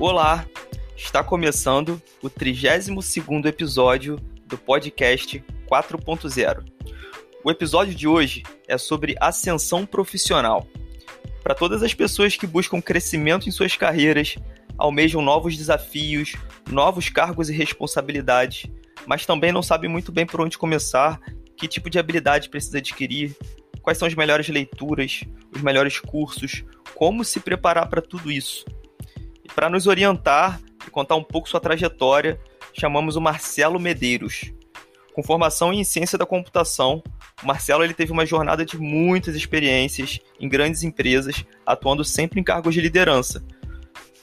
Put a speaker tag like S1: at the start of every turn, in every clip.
S1: Olá, está começando o 32º episódio do podcast 4.0. O episódio de hoje é sobre ascensão profissional. Para todas as pessoas que buscam crescimento em suas carreiras, almejam novos desafios, novos cargos e responsabilidades, mas também não sabem muito bem por onde começar, que tipo de habilidade precisa adquirir, quais são as melhores leituras, os melhores cursos, como se preparar para tudo isso. Para nos orientar e contar um pouco sua trajetória, chamamos o Marcelo Medeiros. Com formação em ciência da computação, o Marcelo ele teve uma jornada de muitas experiências em grandes empresas, atuando sempre em cargos de liderança.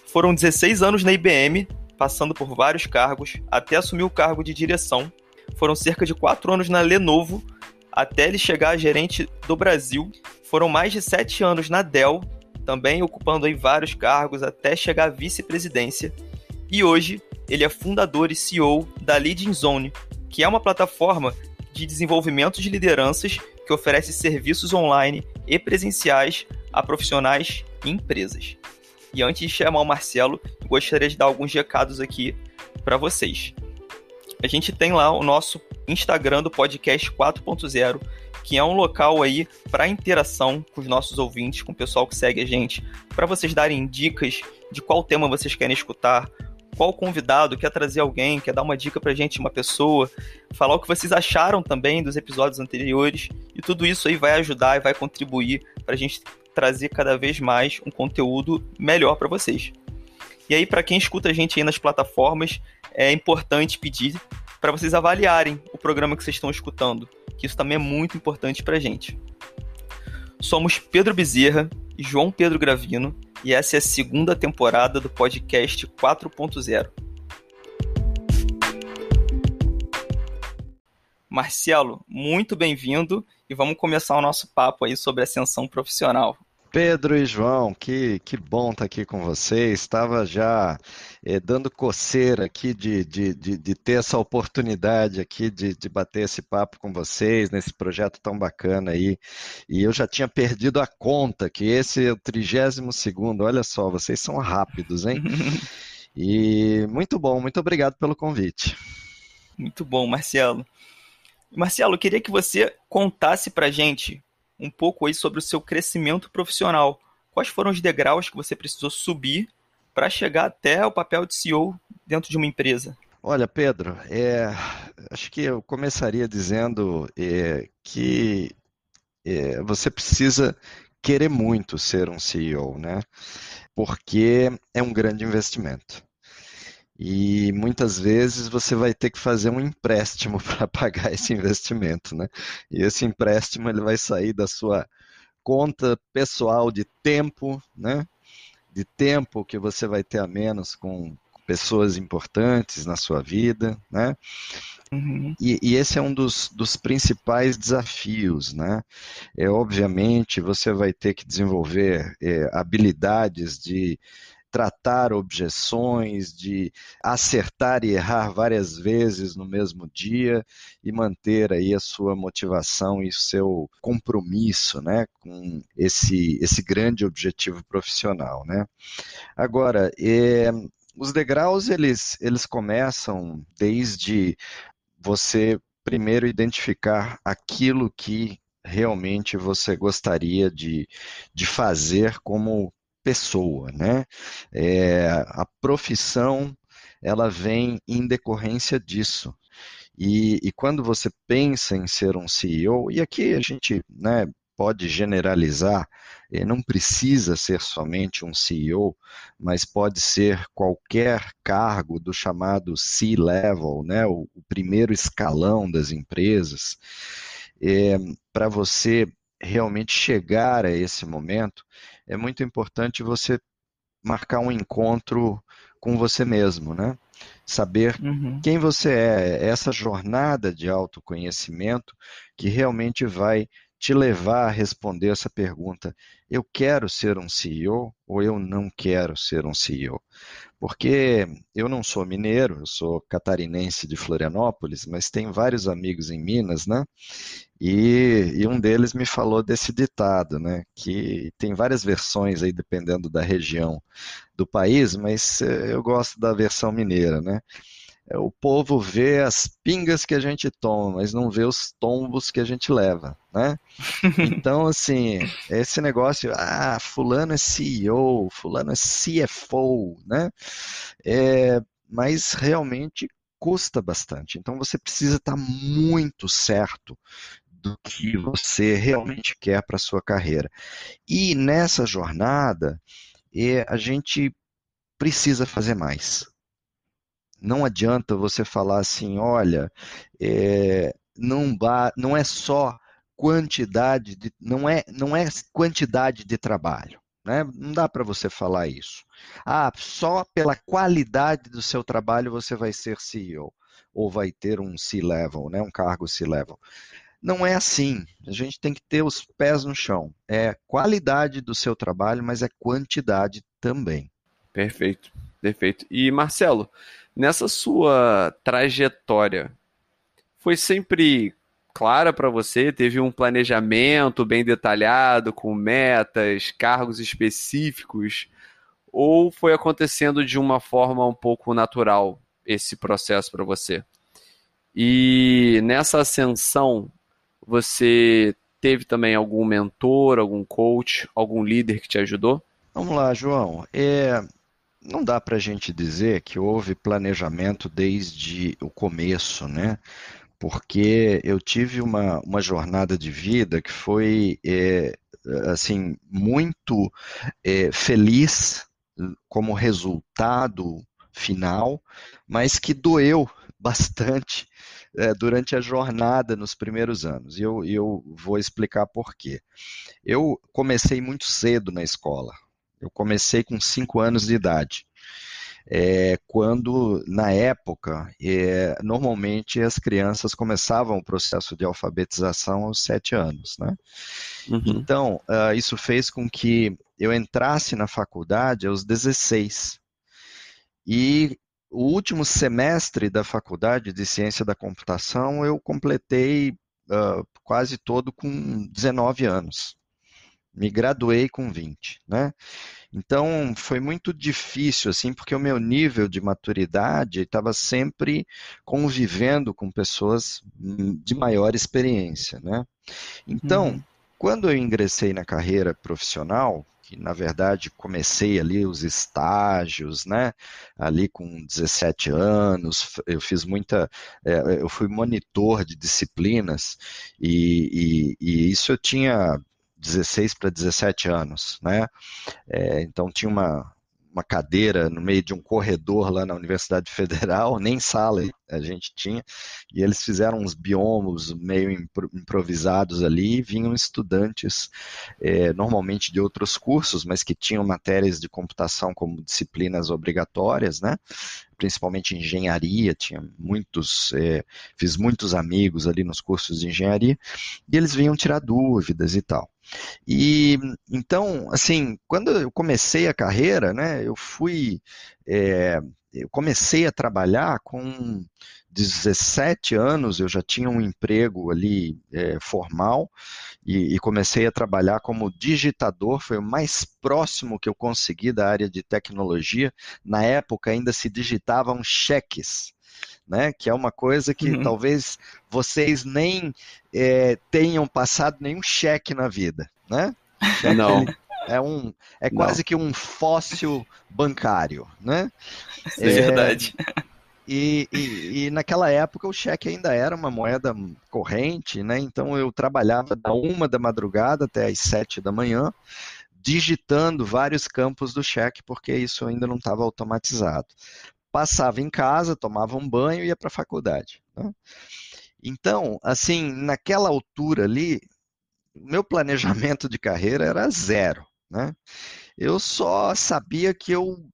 S1: Foram 16 anos na IBM, passando por vários cargos, até assumir o cargo de direção. Foram cerca de 4 anos na Lenovo, até ele chegar a gerente do Brasil. Foram mais de 7 anos na Dell, também ocupando aí vários cargos até chegar à vice-presidência. E hoje ele é fundador e CEO da Leading Zone, que é uma plataforma de desenvolvimento de lideranças que oferece serviços online e presenciais a profissionais e empresas. E antes de chamar o Marcelo, gostaria de dar alguns recados aqui para vocês. A gente tem lá o nosso Instagram do podcast 4.0, que é um local aí para interação com os nossos ouvintes, com o pessoal que segue a gente, para vocês darem dicas de qual tema vocês querem escutar, qual convidado quer trazer alguém, quer dar uma dica pra gente, uma pessoa, falar o que vocês acharam também dos episódios anteriores, e tudo isso aí vai ajudar e vai contribuir pra gente trazer cada vez mais um conteúdo melhor para vocês. E aí, para quem escuta a gente aí nas plataformas, é importante pedir para vocês avaliarem o programa que vocês estão escutando que isso também é muito importante para a gente. Somos Pedro Bezerra e João Pedro Gravino, e essa é a segunda temporada do podcast 4.0. Marcelo, muito bem-vindo e vamos começar o nosso papo aí sobre ascensão profissional.
S2: Pedro e João, que, que bom estar aqui com vocês. Estava já eh, dando coceira aqui de, de, de, de, ter essa oportunidade aqui de, de bater esse papo com vocês nesse projeto tão bacana aí. E eu já tinha perdido a conta, que esse é o 32 segundo. Olha só, vocês são rápidos, hein? E muito bom, muito obrigado pelo convite.
S1: Muito bom, Marcelo. Marcelo, eu queria que você contasse pra gente um pouco aí sobre o seu crescimento profissional. Quais foram os degraus que você precisou subir para chegar até o papel de CEO dentro de uma empresa?
S2: Olha, Pedro, é, acho que eu começaria dizendo é, que é, você precisa querer muito ser um CEO, né? Porque é um grande investimento e muitas vezes você vai ter que fazer um empréstimo para pagar esse investimento, né? E esse empréstimo ele vai sair da sua conta pessoal de tempo, né? De tempo que você vai ter a menos com pessoas importantes na sua vida, né? Uhum. E, e, esse é um dos, dos principais desafios, né? É, obviamente, você vai ter que desenvolver é, habilidades de tratar objeções, de acertar e errar várias vezes no mesmo dia e manter aí a sua motivação e seu compromisso, né, com esse esse grande objetivo profissional, né? Agora, é, os degraus eles eles começam desde você primeiro identificar aquilo que realmente você gostaria de, de fazer como pessoa, né? É, a profissão ela vem em decorrência disso. E, e, quando você pensa em ser um CEO, e aqui a gente né, pode generalizar, eh, não precisa ser somente um CEO, mas pode ser qualquer cargo do chamado C-level, né, o, o primeiro escalão das empresas. É, Para você realmente chegar a esse momento, é muito importante você marcar um encontro com você mesmo, né? Saber uhum. quem você é, essa jornada de autoconhecimento que realmente vai te levar a responder essa pergunta: eu quero ser um CEO ou eu não quero ser um CEO? Porque eu não sou mineiro, eu sou catarinense de Florianópolis, mas tenho vários amigos em Minas, né? E, e, um deles me falou desse ditado, né? Que tem várias versões aí dependendo da região do país, mas eh, eu gosto da versão mineira, né? É, o povo vê as pingas que a gente toma, mas não vê os tombos que a gente leva, né? Então, assim, esse negócio, ah, fulano é CEO, fulano é CFO, né? É, mas realmente custa bastante. Então, você precisa estar muito certo do que você realmente quer para a sua carreira. E nessa jornada, é, a gente precisa fazer mais não adianta você falar assim, olha, é, não, não é só quantidade de, não é, não é quantidade de trabalho. Né? Não dá para você falar isso. Ah, só pela qualidade do seu trabalho você vai ser CEO ou vai ter um C-level, né? um cargo C-level. Não é assim. A gente tem que ter os pés no chão. É qualidade do seu trabalho, mas é quantidade também.
S3: Perfeito, perfeito. E Marcelo, Nessa sua trajetória, foi sempre clara para você? Teve um planejamento bem detalhado, com metas, cargos específicos? Ou foi acontecendo de uma forma um pouco natural esse processo para você? E nessa ascensão, você teve também algum mentor, algum coach, algum líder que te ajudou?
S2: Vamos lá, João. É, não dá para a gente dizer que houve planejamento desde o começo, né? Porque eu tive uma, uma jornada de vida que foi é, assim muito é, feliz como resultado final, mas que doeu bastante é, durante a jornada nos primeiros anos. E eu, eu vou explicar por quê. Eu comecei muito cedo na escola, eu comecei com 5 anos de idade. É, quando, na época, é, normalmente as crianças começavam o processo de alfabetização aos 7 anos. Né? Uhum. Então, uh, isso fez com que eu entrasse na faculdade aos 16. E o último semestre da faculdade de ciência da computação eu completei uh, quase todo com 19 anos me graduei com 20, né? Então foi muito difícil assim, porque o meu nível de maturidade estava sempre convivendo com pessoas de maior experiência, né? Então, uhum. quando eu ingressei na carreira profissional, que na verdade comecei ali os estágios, né? Ali com 17 anos, eu fiz muita, é, eu fui monitor de disciplinas e, e, e isso eu tinha 16 para 17 anos, né? É, então tinha uma, uma cadeira no meio de um corredor lá na Universidade Federal, nem sala a gente tinha, e eles fizeram uns biomos meio improvisados ali, e vinham estudantes, é, normalmente de outros cursos, mas que tinham matérias de computação como disciplinas obrigatórias, né? principalmente engenharia, tinha muitos, é, fiz muitos amigos ali nos cursos de engenharia, e eles vinham tirar dúvidas e tal. E então, assim, quando eu comecei a carreira, né, eu fui, é, eu comecei a trabalhar com 17 anos, eu já tinha um emprego ali é, formal e, e, comecei a trabalhar como digitador, foi o mais próximo que eu consegui da área de tecnologia. Na época ainda se digitavam cheques. Né, que é uma coisa que uhum. talvez vocês nem é, tenham passado nenhum cheque na vida, né?
S3: Cheque, Não.
S2: É, um, é quase Não. que um fóssil bancário, né?
S3: É, é verdade.
S2: E, e, e, naquela época o cheque ainda era uma moeda corrente, né? Então eu trabalhava da uma da madrugada até as sete da manhã, digitando vários campos do cheque, porque isso ainda não estava automatizado. Passava em casa, tomava um banho e ia para a faculdade. Né? Então, assim, naquela altura ali, meu planejamento de carreira era zero. Né? Eu só sabia que eu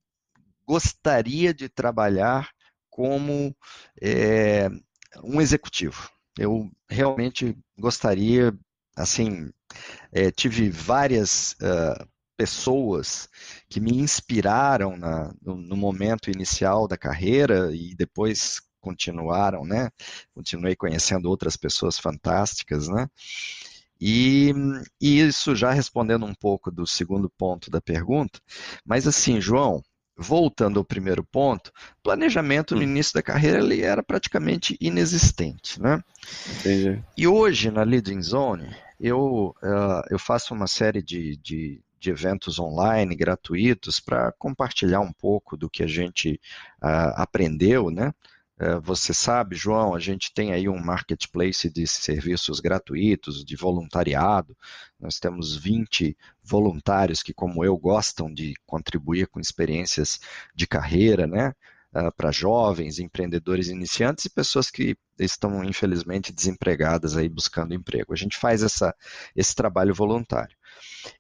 S2: gostaria de trabalhar como é, um executivo. Eu realmente gostaria assim, é, tive várias uh, pessoas que me inspiraram na, no, no, momento inicial da carreira e depois continuaram, né? Continuei conhecendo outras pessoas fantásticas, né? E, e isso já respondendo um pouco do segundo ponto da pergunta, mas assim, João, voltando ao primeiro ponto, planejamento no hum. início da carreira ele era praticamente inexistente, né? Entendi. E hoje na Leading Zone eu, uh, eu faço uma série de, de, de eventos online gratuitos para compartilhar um pouco do que a gente uh, aprendeu, né? É, você sabe, João, a gente tem aí um marketplace de serviços gratuitos, de voluntariado. Nós temos 20 voluntários que, como eu, gostam de contribuir com experiências de carreira, né? Uh, para jovens, empreendedores iniciantes e pessoas que estão, infelizmente, desempregadas aí buscando emprego. A gente faz essa, esse trabalho voluntário.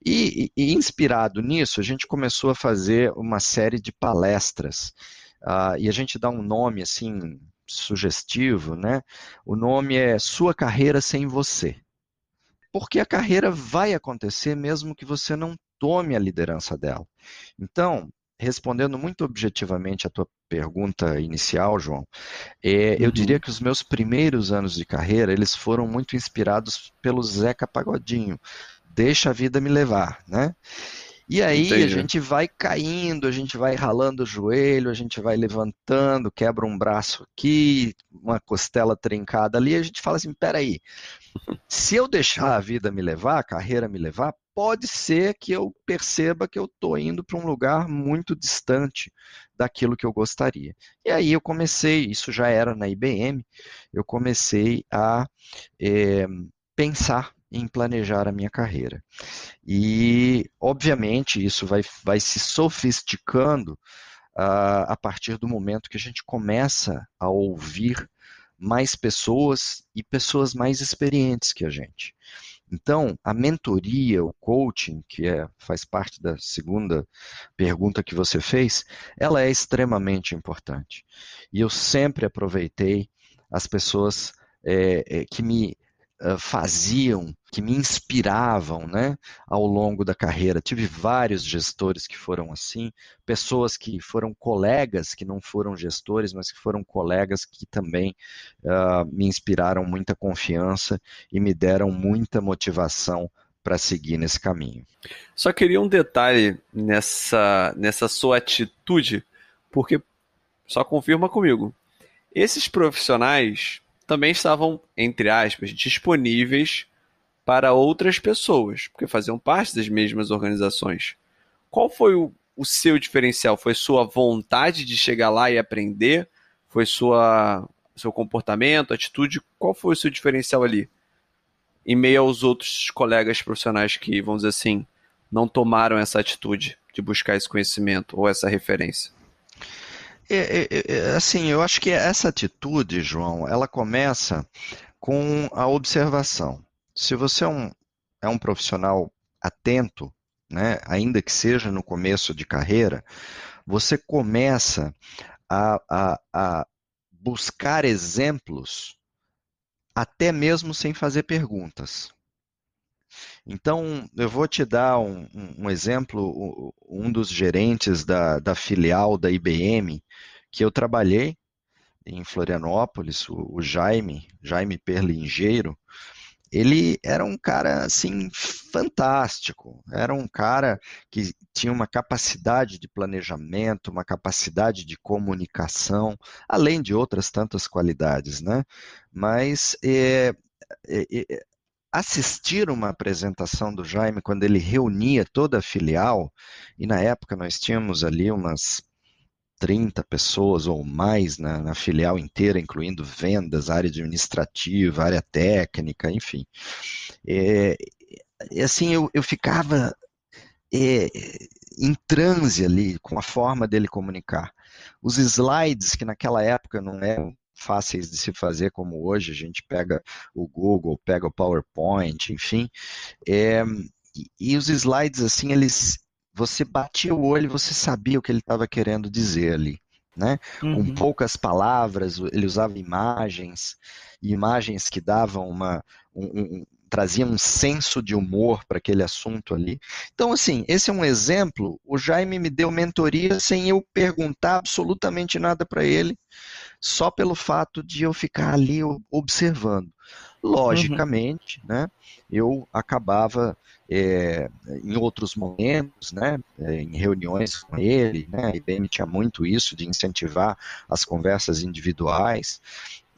S2: E, e, inspirado nisso, a gente começou a fazer uma série de palestras Uh, e a gente dá um nome assim sugestivo, né? O nome é Sua Carreira Sem Você. Porque a carreira vai acontecer mesmo que você não tome a liderança dela. Então, respondendo muito objetivamente a tua pergunta inicial, João, é, uhum. eu diria que os meus primeiros anos de carreira, eles foram muito inspirados pelo Zeca Pagodinho. Deixa a vida me levar, né? E aí Entendi. a gente vai caindo, a gente vai ralando o joelho, a gente vai levantando, quebra um braço aqui, uma costela trincada ali, a gente fala assim, peraí, se eu deixar a vida me levar, a carreira me levar, pode ser que eu perceba que eu estou indo para um lugar muito distante daquilo que eu gostaria. E aí eu comecei, isso já era na IBM, eu comecei a é, pensar em planejar a minha carreira. E, obviamente, isso vai, vai se sofisticando uh, a partir do momento que a gente começa a ouvir mais pessoas e pessoas mais experientes que a gente. Então, a mentoria, o coaching, que é, faz parte da segunda pergunta que você fez, ela é extremamente importante. E eu sempre aproveitei as pessoas é, é, que me faziam, que me inspiravam né, ao longo da carreira. Tive vários gestores que foram assim, pessoas que foram colegas, que não foram gestores, mas que foram colegas que também uh, me inspiraram muita confiança e me deram muita motivação para seguir nesse caminho.
S3: Só queria um detalhe nessa, nessa sua atitude, porque só confirma comigo. Esses profissionais também estavam, entre aspas, disponíveis para outras pessoas, porque faziam parte das mesmas organizações. Qual foi o, o seu diferencial? Foi sua vontade de chegar lá e aprender? Foi sua seu comportamento, atitude? Qual foi o seu diferencial ali? Em meio aos outros colegas profissionais que, vamos dizer assim, não tomaram essa atitude de buscar esse conhecimento ou essa referência?
S2: É, é, é, é, assim, eu acho que essa atitude, João, ela começa com a observação. Se você é um, é um profissional atento, né, ainda que seja no começo de carreira, você começa a, a, a buscar exemplos até mesmo sem fazer perguntas. Então, eu vou te dar um, um, exemplo. Um dos gerentes da, da, filial da IBM, que eu trabalhei em Florianópolis, o, o Jaime, Jaime Perlingeiro, ele era um cara assim fantástico. Era um cara que tinha uma capacidade de planejamento, uma capacidade de comunicação, além de outras tantas qualidades, né? Mas é, é, assistir uma apresentação do Jaime quando ele reunia toda a filial, e na época nós tínhamos ali umas 30 pessoas ou mais na, na filial inteira, incluindo vendas, área administrativa, área técnica, enfim. É, assim, eu, eu ficava é, em transe ali com a forma dele comunicar. Os slides, que naquela época não eram fáceis de se fazer como hoje, a gente pega o Google, pega o PowerPoint, enfim. É, e, os slides, assim, eles, você batia o olho e você sabia o que ele estava querendo dizer ali. Né? Uhum. Com poucas palavras, ele usava imagens, imagens que davam uma, um, um, trazia um senso de humor para aquele assunto ali. Então, assim, esse é um exemplo. O Jaime me deu mentoria sem eu perguntar absolutamente nada para ele, só pelo fato de eu ficar ali observando. Logicamente, uhum. né, eu acabava é, em outros momentos, né, é, em reuniões com ele, né, a IBM tinha muito isso de incentivar as conversas individuais,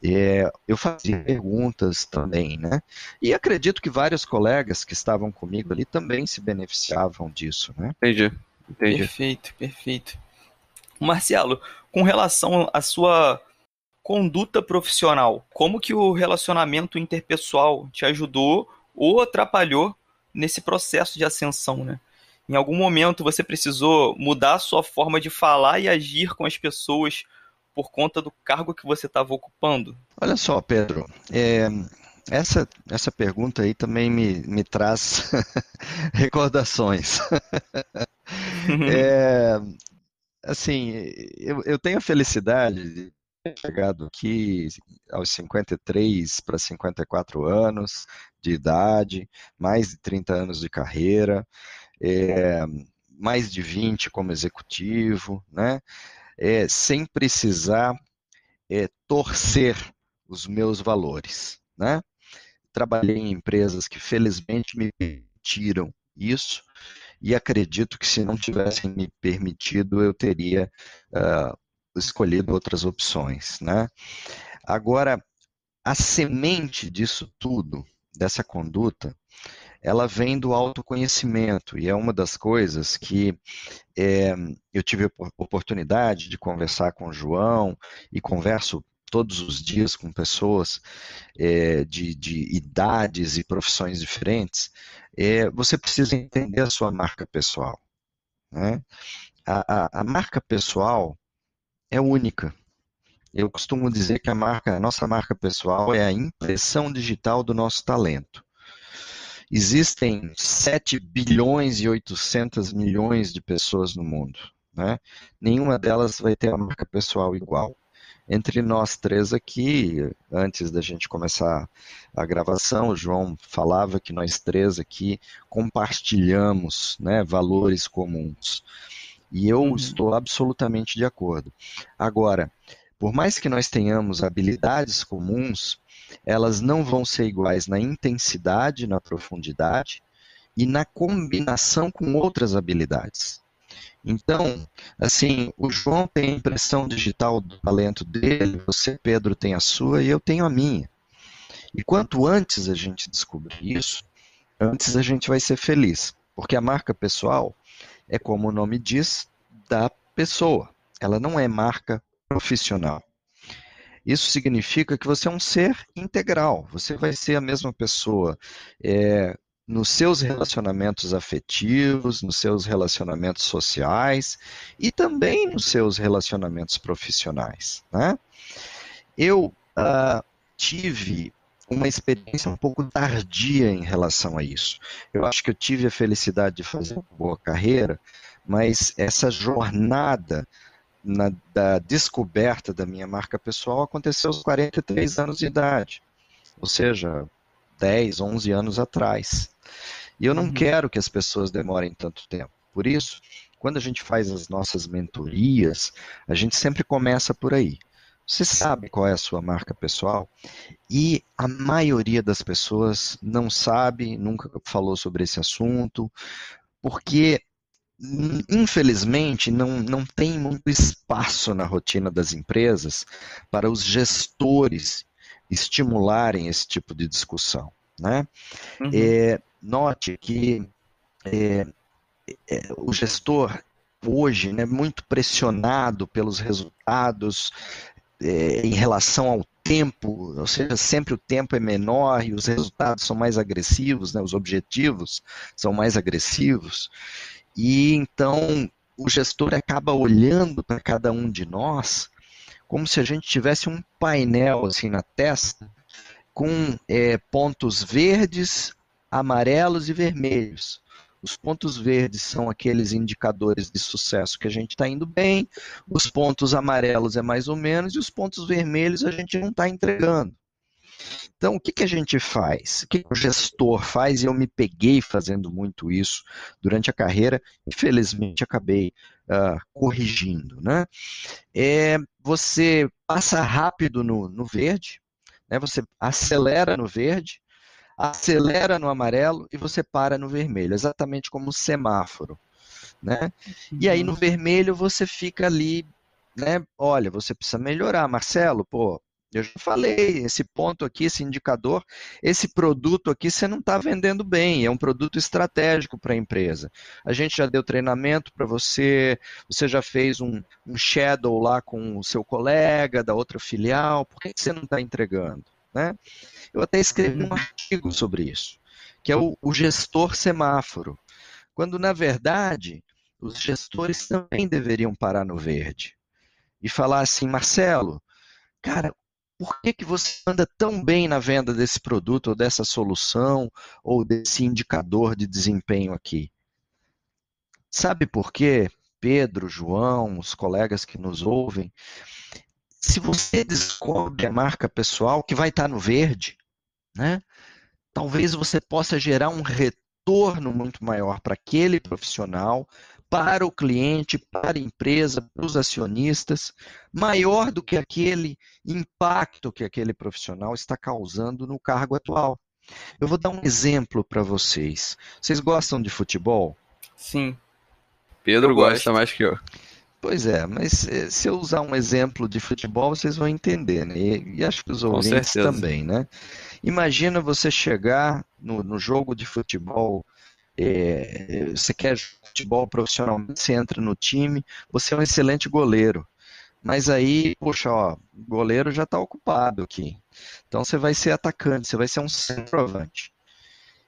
S2: é, eu fazia perguntas também, né? E acredito que vários colegas que estavam comigo ali também se beneficiavam disso, né?
S3: Entendi, entendi.
S1: Perfeito, perfeito. Marcelo, com relação à sua conduta profissional, como que o relacionamento interpessoal te ajudou ou atrapalhou nesse processo de ascensão, né? Em algum momento você precisou mudar a sua forma de falar e agir com as pessoas por conta do cargo que você estava ocupando?
S2: Olha só, Pedro, é, essa, essa pergunta aí também me, me traz recordações. é, assim, eu, eu tenho a felicidade chegado aqui aos 53 para 54 anos de idade, mais de 30 anos de carreira, é, mais de 20 como executivo, né? é, sem precisar é, torcer os meus valores. Né? Trabalhei em empresas que felizmente me permitiram isso e acredito que se não tivessem me permitido eu teria uh, escolhido outras opções. Né? Agora, a semente disso tudo, dessa conduta, ela vem do autoconhecimento e é uma das coisas que é, eu tive a oportunidade de conversar com o João e converso todos os dias com pessoas é, de, de, idades e profissões diferentes, é, você precisa entender a sua marca pessoal. Né? A, a, a, marca pessoal é única. Eu costumo dizer que a, marca, a nossa marca pessoal é a impressão digital do nosso talento. Existem 7 bilhões e 800 milhões de pessoas no mundo. Né? Nenhuma delas vai ter a marca pessoal igual. Entre nós três aqui, antes da gente começar a gravação, o João falava que nós três aqui compartilhamos né, valores comuns. E eu uhum. estou absolutamente de acordo. Agora, por mais que nós tenhamos habilidades comuns, elas não vão ser iguais na intensidade, na profundidade e na combinação com outras habilidades. Então, assim, o João tem a impressão digital do talento dele, você, Pedro, tem a sua e eu tenho a minha. E quanto antes a gente descobrir isso, antes a gente vai ser feliz. Porque a marca pessoal é, como o nome diz, da pessoa. Ela não é marca profissional. Isso significa que você é um ser integral. Você vai ser a mesma pessoa é, nos seus relacionamentos afetivos, nos seus relacionamentos sociais e também nos seus relacionamentos profissionais. Né? Eu uh, tive uma experiência um pouco tardia em relação a isso. Eu acho que eu tive a felicidade de fazer uma boa carreira, mas essa jornada na, da descoberta da minha marca pessoal aconteceu aos 43 anos de idade, ou seja, 10, 11 anos atrás. E eu não uhum. quero que as pessoas demorem tanto tempo. Por isso, quando a gente faz as nossas mentorias, a gente sempre começa por aí. Você sabe qual é a sua marca pessoal? E a maioria das pessoas não sabe, nunca falou sobre esse assunto, porque infelizmente, não, não tem muito espaço na rotina das empresas para os gestores estimularem esse tipo de discussão. Né? Uhum. É, note que é, é, o gestor hoje é né, muito pressionado pelos resultados é, em relação ao tempo, ou seja, sempre o tempo é menor e os resultados são mais agressivos, né, os objetivos são mais agressivos. E então o gestor acaba olhando para cada um de nós como se a gente tivesse um painel assim na testa com é, pontos verdes, amarelos e vermelhos. Os pontos verdes são aqueles indicadores de sucesso que a gente está indo bem, os pontos amarelos é mais ou menos, e os pontos vermelhos a gente não está entregando. Então, o que, que a gente faz? O que, o gestor faz? E eu me peguei fazendo muito isso durante a carreira, infelizmente acabei uh, corrigindo. Né? É, você passa rápido no, no verde, né? você acelera no verde, acelera no amarelo e você para no vermelho, exatamente como o semáforo. Né? E aí no uhum. vermelho você fica ali, né? Olha, você precisa melhorar, Marcelo, pô, eu já falei, esse ponto aqui, esse indicador, esse produto aqui você não está vendendo bem, é um produto estratégico para a empresa. A gente já deu treinamento para você, você já fez um, um, shadow lá com o seu colega da outra filial, por que você não está entregando? Né? Eu até escrevi um artigo sobre isso, que é o, o gestor semáforo, quando na verdade os gestores também deveriam parar no verde e falar assim, Marcelo, cara, por que, que você anda tão bem na venda desse produto, ou dessa solução, ou desse indicador de desempenho aqui? Sabe por quê? Pedro, João, os colegas que nos ouvem, se você descobre a marca pessoal que vai estar no verde, né? Talvez você possa gerar um retorno muito maior para aquele profissional, para o cliente, para a empresa, para os acionistas, maior do que aquele impacto que aquele profissional está causando no cargo atual. Eu vou dar um exemplo para vocês. Vocês gostam de futebol?
S3: Sim. Pedro gosta mais que eu.
S2: Pois é, mas eh, se eu usar um exemplo de futebol, vocês vão entender, né? E, e acho que os ouvintes também, né? Imagina você chegar no, no jogo de futebol é, você quer futebol profissionalmente, você entra no time, você é um excelente goleiro. Mas aí, poxa, ó, o goleiro já está ocupado aqui. Então você vai ser atacante, você vai ser um centroavante.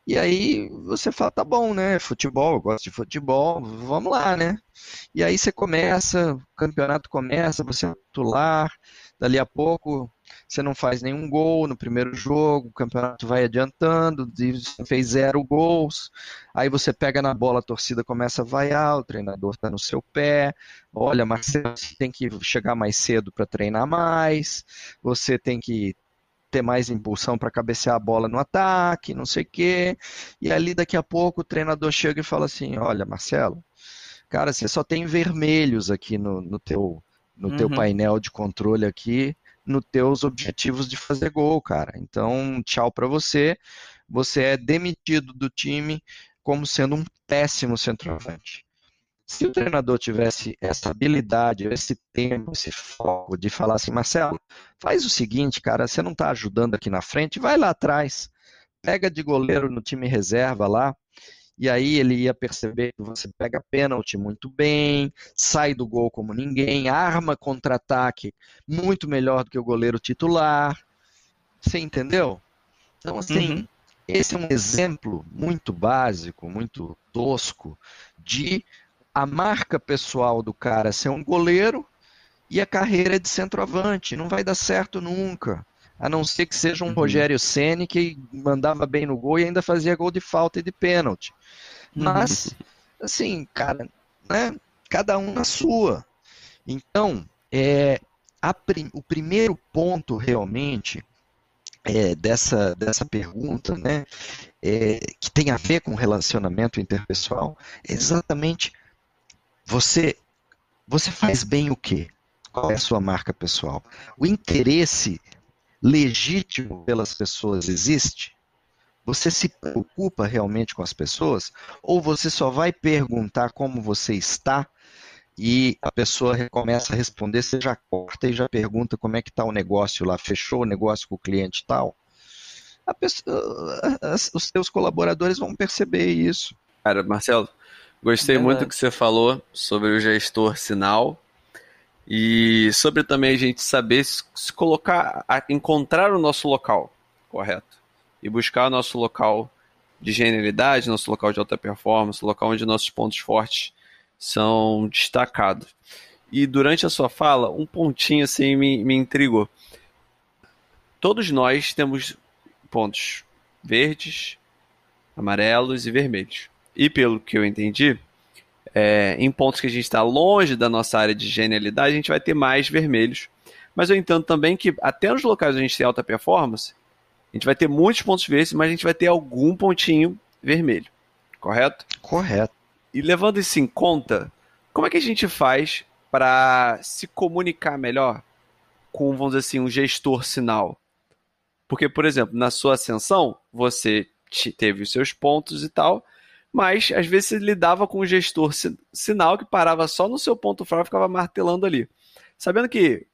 S2: E aí você fala, tá bom, né? Futebol, eu gosto de futebol, vamos lá, né? E aí você começa, o campeonato começa, você é titular, dali a pouco você não faz nenhum gol no primeiro jogo, o campeonato vai adiantando, fez zero gols, aí você pega na bola, a torcida começa a vaiar, o treinador está no seu pé, olha, Marcelo, você tem que chegar mais cedo para treinar mais, você tem que ter mais impulsão para cabecear a bola no ataque, não sei o quê. E ali daqui a pouco o treinador chega e fala assim: Olha, Marcelo, cara, você só tem vermelhos aqui no, no teu no uhum. teu painel de controle aqui nos teus objetivos de fazer gol, cara. Então, tchau para você. Você é demitido do time como sendo um péssimo centroavante. Se o treinador tivesse essa habilidade, esse tempo, esse foco de falar assim, Marcelo, faz o seguinte, cara, você não está ajudando aqui na frente, vai lá atrás, pega de goleiro no time reserva lá, e aí ele ia perceber que você pega pênalti muito bem, sai do gol como ninguém, arma contra-ataque muito melhor do que o goleiro titular. Você entendeu? Então, assim, uhum. esse é um exemplo muito básico, muito tosco, de a marca pessoal do cara ser um goleiro e a carreira é de centroavante. Não vai dar certo nunca a não ser que seja um uhum. Rogério Ceni que mandava bem no gol e ainda fazia gol de falta e de pênalti. Uhum. Mas, assim, cara, né, cada um na sua. Então, é, prim, o primeiro ponto realmente é, dessa, dessa pergunta, né, é, que tem a ver com relacionamento interpessoal, é exatamente você, você faz bem o quê? Qual é a sua marca pessoal? O interesse legítimo pelas pessoas existe? Você se preocupa realmente com as pessoas? Ou você só vai perguntar como você está e a pessoa começa a responder, você já corta e já pergunta como é que está o negócio lá, fechou o negócio com o cliente tal? Pessoa, os seus colaboradores vão perceber isso.
S3: Cara, Marcelo, gostei é. muito do que você falou sobre o gestor sinal e sobre também a gente saber se, se colocar, encontrar o nosso local correto e buscar o nosso local de genialidade, nosso local de alta performance, local onde nossos pontos fortes são destacados. E durante a sua fala, um pontinho assim me, me intrigou. Todos nós temos pontos verdes, amarelos e vermelhos. E pelo que eu entendi, é, em pontos que a gente está longe da nossa área de genialidade, a gente vai ter mais vermelhos. Mas eu entendo também que até nos locais onde a gente tem alta performance, A gente vai ter muitos pontos verdes, mas a gente vai ter algum pontinho vermelho. Correto?
S2: Correto.
S3: E levando isso em conta, como é que a gente faz para se comunicar melhor com, vamos dizer assim, um gestor sinal? Porque, por exemplo, na sua ascensão, você teve os seus pontos e tal, mas às vezes você lidava com um gestor sinal que parava só no seu ponto fraco e ficava martelando ali. Sabendo que,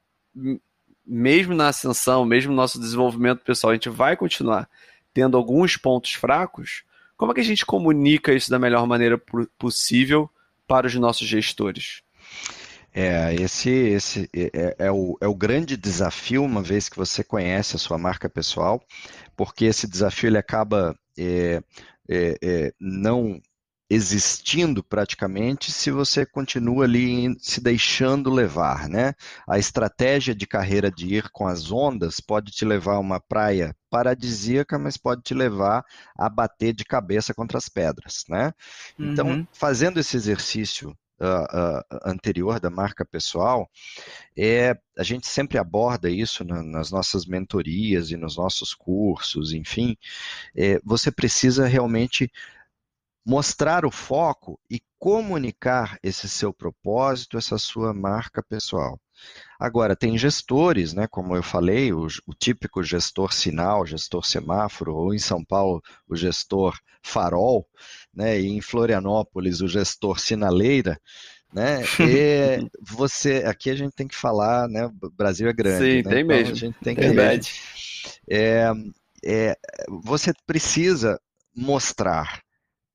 S3: mesmo na ascensão, mesmo no nosso desenvolvimento pessoal, a gente vai continuar tendo alguns pontos fracos, como é que a gente comunica isso da melhor maneira possível para os nossos gestores?
S2: É, esse, esse é, é, é, o, é o grande desafio, uma vez que você conhece a sua marca pessoal, porque esse desafio ele acaba é, é, é, não existindo praticamente se você continua ali se deixando levar, né? A estratégia de carreira de ir com as ondas pode te levar a uma praia paradisíaca, mas pode te levar a bater de cabeça contra as pedras, né? Então, uhum. fazendo esse exercício Uh, uh, anterior da marca pessoal, é, a gente sempre aborda isso na, nas nossas mentorias e nos nossos cursos, enfim, é, você precisa realmente mostrar o foco e comunicar esse seu propósito, essa sua marca pessoal. Agora, tem gestores, né, como eu falei, o, o, típico gestor sinal, gestor semáforo, ou em São Paulo, o gestor farol, né, e em Florianópolis, o gestor sinaleira, né? E você, aqui a gente tem que falar, né? O Brasil é grande.
S3: Sim,
S2: né?
S3: tem então, mesmo.
S2: A gente tem que. Verdade. É, é, você precisa mostrar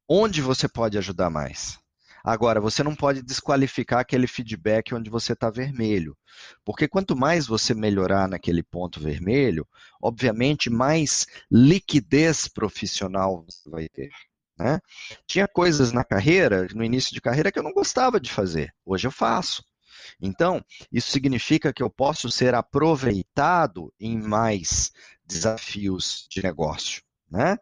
S2: onde você pode ajudar mais. Agora, você não pode desqualificar aquele feedback onde você está vermelho, porque quanto mais você melhorar naquele ponto vermelho, obviamente mais liquidez profissional você vai ter. Né? Tinha coisas na carreira, no início de carreira, que eu não gostava de fazer, hoje eu faço. Então, isso significa que eu posso ser aproveitado em mais desafios de negócio. Né?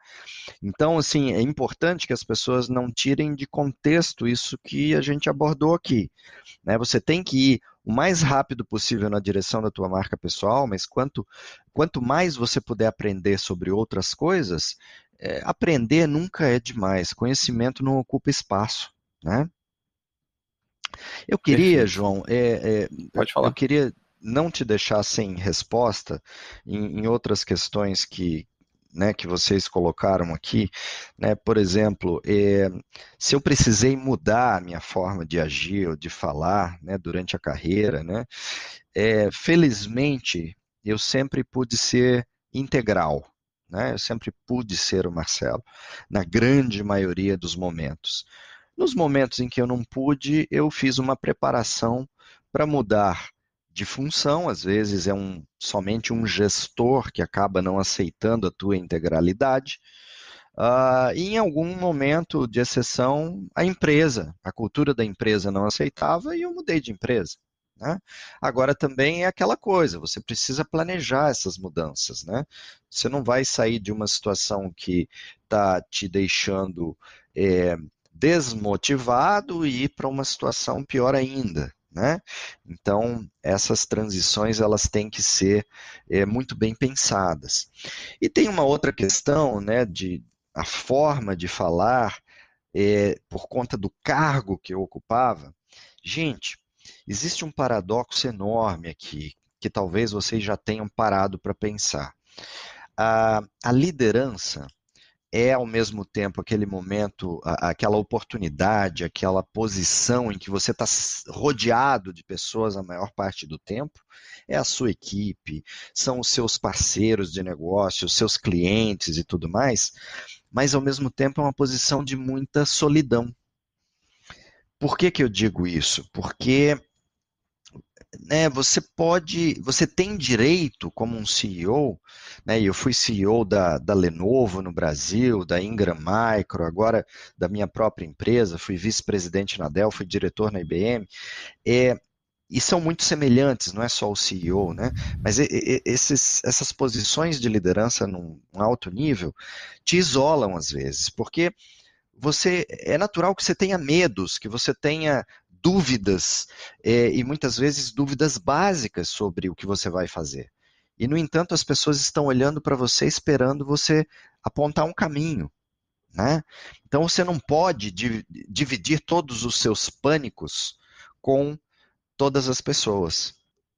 S2: Então, assim, é importante que as pessoas não tirem de contexto isso que a gente abordou aqui. Né? Você tem que ir o mais rápido possível na direção da tua marca pessoal, mas quanto, quanto mais você puder aprender sobre outras coisas, é, aprender nunca é demais. Conhecimento não ocupa espaço. Né? Eu queria, Perfeito. João, é, é,
S3: Pode falar.
S2: eu queria não te deixar sem resposta em, em outras questões que, né, que vocês colocaram aqui, né, por exemplo, é, se eu precisei mudar a minha forma de agir ou de falar né, durante a carreira, né, é, felizmente eu sempre pude ser integral, né, eu sempre pude ser o Marcelo, na grande maioria dos momentos. Nos momentos em que eu não pude, eu fiz uma preparação para mudar de função, às vezes é um, somente um gestor que acaba não aceitando a tua integralidade. Uh, e em algum momento de exceção, a empresa, a cultura da empresa não aceitava e eu mudei de empresa. Né? Agora também é aquela coisa, você precisa planejar essas mudanças. Né? Você não vai sair de uma situação que está te deixando é, desmotivado e ir para uma situação pior ainda. Né? Então, essas transições elas têm que ser é, muito bem pensadas. E tem uma outra questão, né, de a forma de falar é, por conta do cargo que eu ocupava. Gente, existe um paradoxo enorme aqui que talvez vocês já tenham parado para pensar. A, a liderança é ao mesmo tempo aquele momento, aquela oportunidade, aquela posição em que você está rodeado de pessoas a maior parte do tempo, é a sua equipe, são os seus parceiros de negócio, os seus clientes e tudo mais, mas ao mesmo tempo é uma posição de muita solidão. Por que, que eu digo isso? Porque né, você pode, você tem direito como um CEO, né, eu fui CEO da, da Lenovo no Brasil, da Ingram Micro, agora da minha própria empresa, fui vice-presidente na Dell, fui diretor na IBM, é, e são muito semelhantes, não é só o CEO, né? Mas esses, essas posições de liderança num alto nível te isolam às vezes, porque você é natural que você tenha medos, que você tenha dúvidas, é, e muitas vezes dúvidas básicas sobre o que você vai fazer. E, no entanto, as pessoas estão olhando para você, esperando você apontar um caminho. Né? Então, você não pode dividir todos os seus pânicos com todas as pessoas.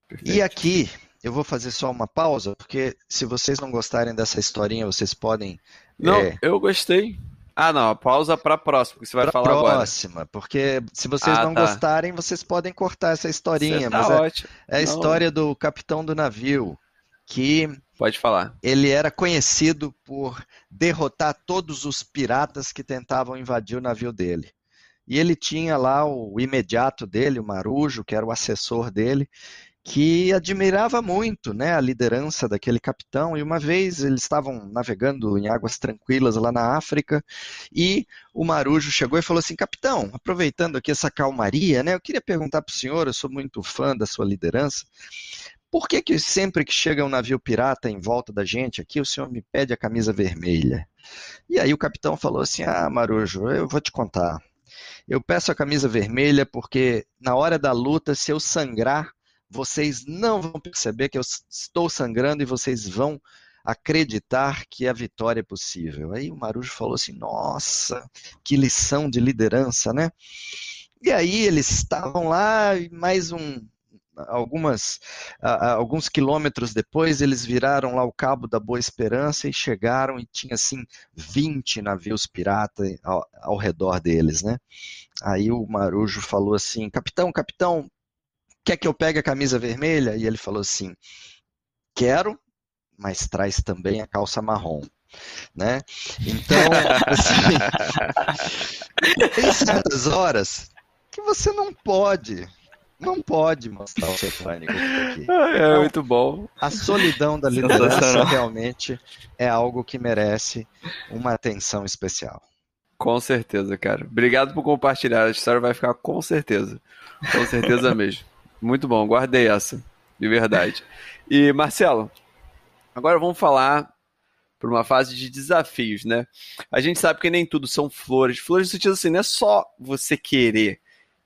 S2: Perfeito. E aqui, eu vou fazer só uma pausa, porque se vocês não gostarem dessa historinha, vocês podem.
S3: Não, é... eu gostei. Ah, não, pausa para a próxima, que você vai pra falar
S2: próxima,
S3: agora.
S2: Próxima, porque se vocês ah, não tá. gostarem, vocês podem cortar essa historinha. Tá mas é, ótimo. é, a história do capitão do navio, que.
S3: Pode falar.
S2: Ele era conhecido por derrotar todos os piratas que tentavam invadir o navio dele. E ele tinha lá o imediato dele, o Marujo, que era o assessor dele, que admirava muito né, a liderança daquele capitão. E uma vez eles estavam navegando em águas tranquilas lá na África e o Marujo chegou e falou assim: Capitão, aproveitando aqui essa calmaria, né, eu queria perguntar para o senhor, eu sou muito fã da sua liderança. Por que, que sempre que chega um navio pirata em volta da gente aqui, o senhor me pede a camisa vermelha? E aí o capitão falou assim: Ah, Marujo, eu vou te contar. Eu peço a camisa vermelha porque na hora da luta, se eu sangrar, vocês não vão perceber que eu estou sangrando e vocês vão acreditar que a vitória é possível. Aí o Marujo falou assim: nossa, que lição de liderança, né? E aí eles estavam lá, mais um, algumas, alguns quilômetros depois, eles viraram lá o Cabo da Boa Esperança e chegaram e tinha assim 20 navios pirata ao, ao redor deles, né? Aí o Marujo falou assim: capitão, capitão, quer que eu pegue a camisa vermelha? E ele falou assim: quero, mas traz também a calça marrom. Né? Então, assim, tem certas horas que você não pode, não pode mostrar o seu pânico aqui.
S3: É então, muito bom.
S2: A solidão da liderança realmente é algo que merece uma atenção especial.
S3: Com certeza, cara. Obrigado por compartilhar. A história vai ficar com certeza. Com certeza mesmo. Muito bom, guardei essa, de verdade. E Marcelo, agora vamos falar por uma fase de desafios, né? A gente sabe que nem tudo são flores. Flores no sentido assim, não é só você querer,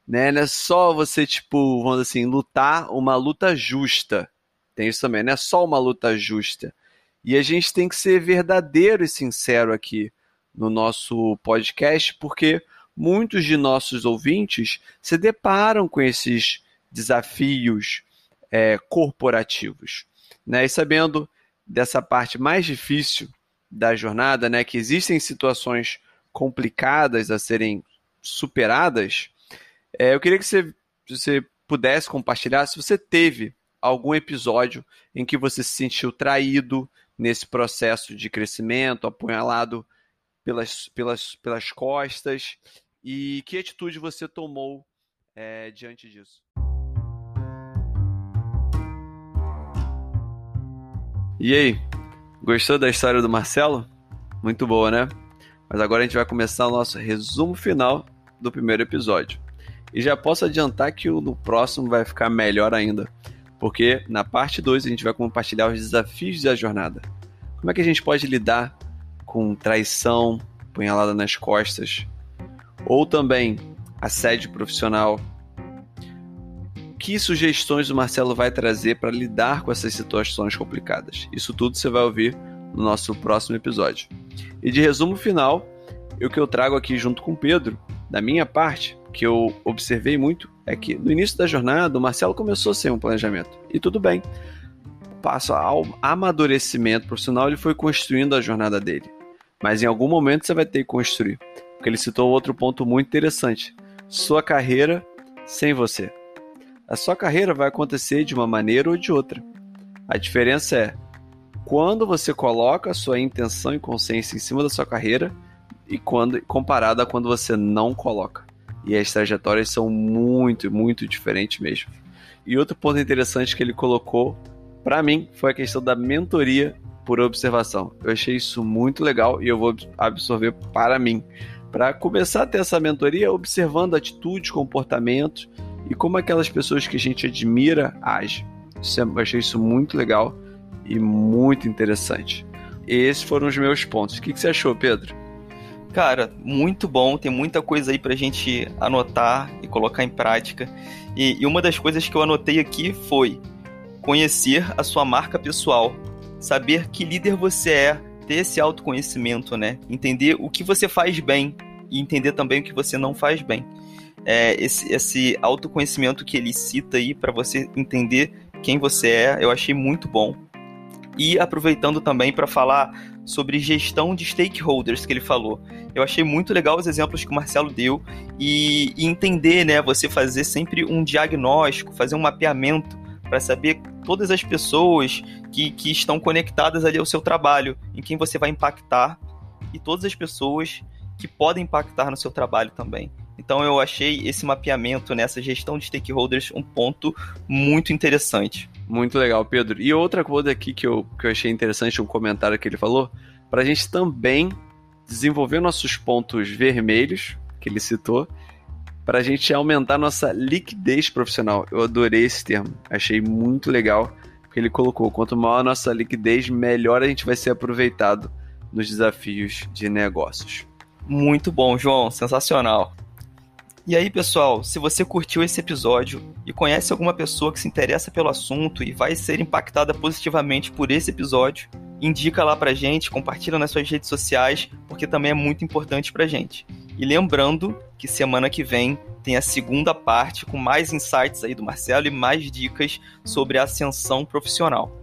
S3: né? Não é só você, tipo, vamos dizer assim, lutar uma luta justa. Tem isso também, não é só uma luta justa. E a gente tem que ser verdadeiro e sincero aqui no nosso podcast, porque muitos de nossos ouvintes se deparam com esses desafios é, corporativos. Né? E sabendo dessa parte mais difícil da jornada, né, que existem situações complicadas a serem superadas, é, eu queria que você, você pudesse compartilhar se você teve algum episódio em que você se sentiu traído nesse processo de crescimento, apunhalado pelas, pelas, pelas costas, e que atitude você tomou é, diante disso. E aí, gostou da história do Marcelo? Muito boa, né? Mas agora a gente vai começar o nosso resumo final do primeiro episódio. E já posso adiantar que o no próximo vai ficar melhor ainda, porque na parte 2 a gente vai compartilhar os desafios da jornada. Como é que a gente pode lidar com traição, punhalada nas costas, ou também assédio profissional, que sugestões o Marcelo vai trazer para lidar com essas situações complicadas. Isso tudo você vai ouvir no nosso próximo episódio. E de resumo final, o que eu trago aqui junto com o Pedro, da minha parte, que eu observei muito, é que no início da jornada o Marcelo começou sem um planejamento. E tudo bem. Passo ao amadurecimento profissional, ele foi construindo a jornada dele. Mas em algum momento você vai ter que construir. Porque ele citou outro ponto muito interessante: sua carreira sem você a sua carreira vai acontecer de uma maneira ou de outra. A diferença é quando você coloca a sua intenção e consciência em cima da sua carreira e quando comparada a quando você não coloca. E as trajetórias são muito, muito diferentes mesmo. E outro ponto interessante que ele colocou para mim foi a questão da mentoria por observação. Eu achei isso muito legal e eu vou absorver para mim. Para começar a ter essa mentoria observando atitudes, comportamentos e como aquelas pessoas que a gente admira agem. É, eu achei isso muito legal e muito interessante. Esses foram os meus pontos. O que, que você achou, Pedro?
S1: Cara, muito bom. Tem muita coisa aí pra gente anotar e colocar em prática. E, e uma das coisas que eu anotei aqui foi conhecer a sua marca pessoal, saber que líder você é, ter esse autoconhecimento, né? Entender o que você faz bem e entender também o que você não faz bem. É, esse, esse autoconhecimento que ele cita aí para você entender quem você é, eu achei muito bom. E aproveitando também para falar sobre gestão de stakeholders que ele falou. Eu achei muito legal os exemplos que o Marcelo deu e, e entender, né, você fazer sempre um diagnóstico, fazer um mapeamento para saber todas as pessoas que, que estão conectadas ali ao seu trabalho, em quem você vai impactar e todas as pessoas que podem impactar no seu trabalho também. Então eu achei esse mapeamento nessa gestão de stakeholders um ponto muito interessante.
S3: Muito legal, Pedro. E outra coisa aqui que eu, que eu achei interessante, um comentário que ele falou, para a gente também desenvolver nossos pontos vermelhos, que ele citou, para a gente aumentar nossa liquidez profissional. Eu adorei esse termo, achei muito legal, porque ele colocou: quanto maior a nossa liquidez, melhor a gente vai ser aproveitado nos desafios de negócios.
S1: Muito bom, João, sensacional. E aí, pessoal, se você curtiu esse episódio e conhece alguma pessoa que se interessa pelo assunto e vai ser impactada positivamente por esse episódio, indica lá pra gente, compartilha nas suas redes sociais, porque também é muito importante pra gente. E lembrando que semana que vem tem a segunda parte com mais insights aí do Marcelo e mais dicas sobre ascensão profissional.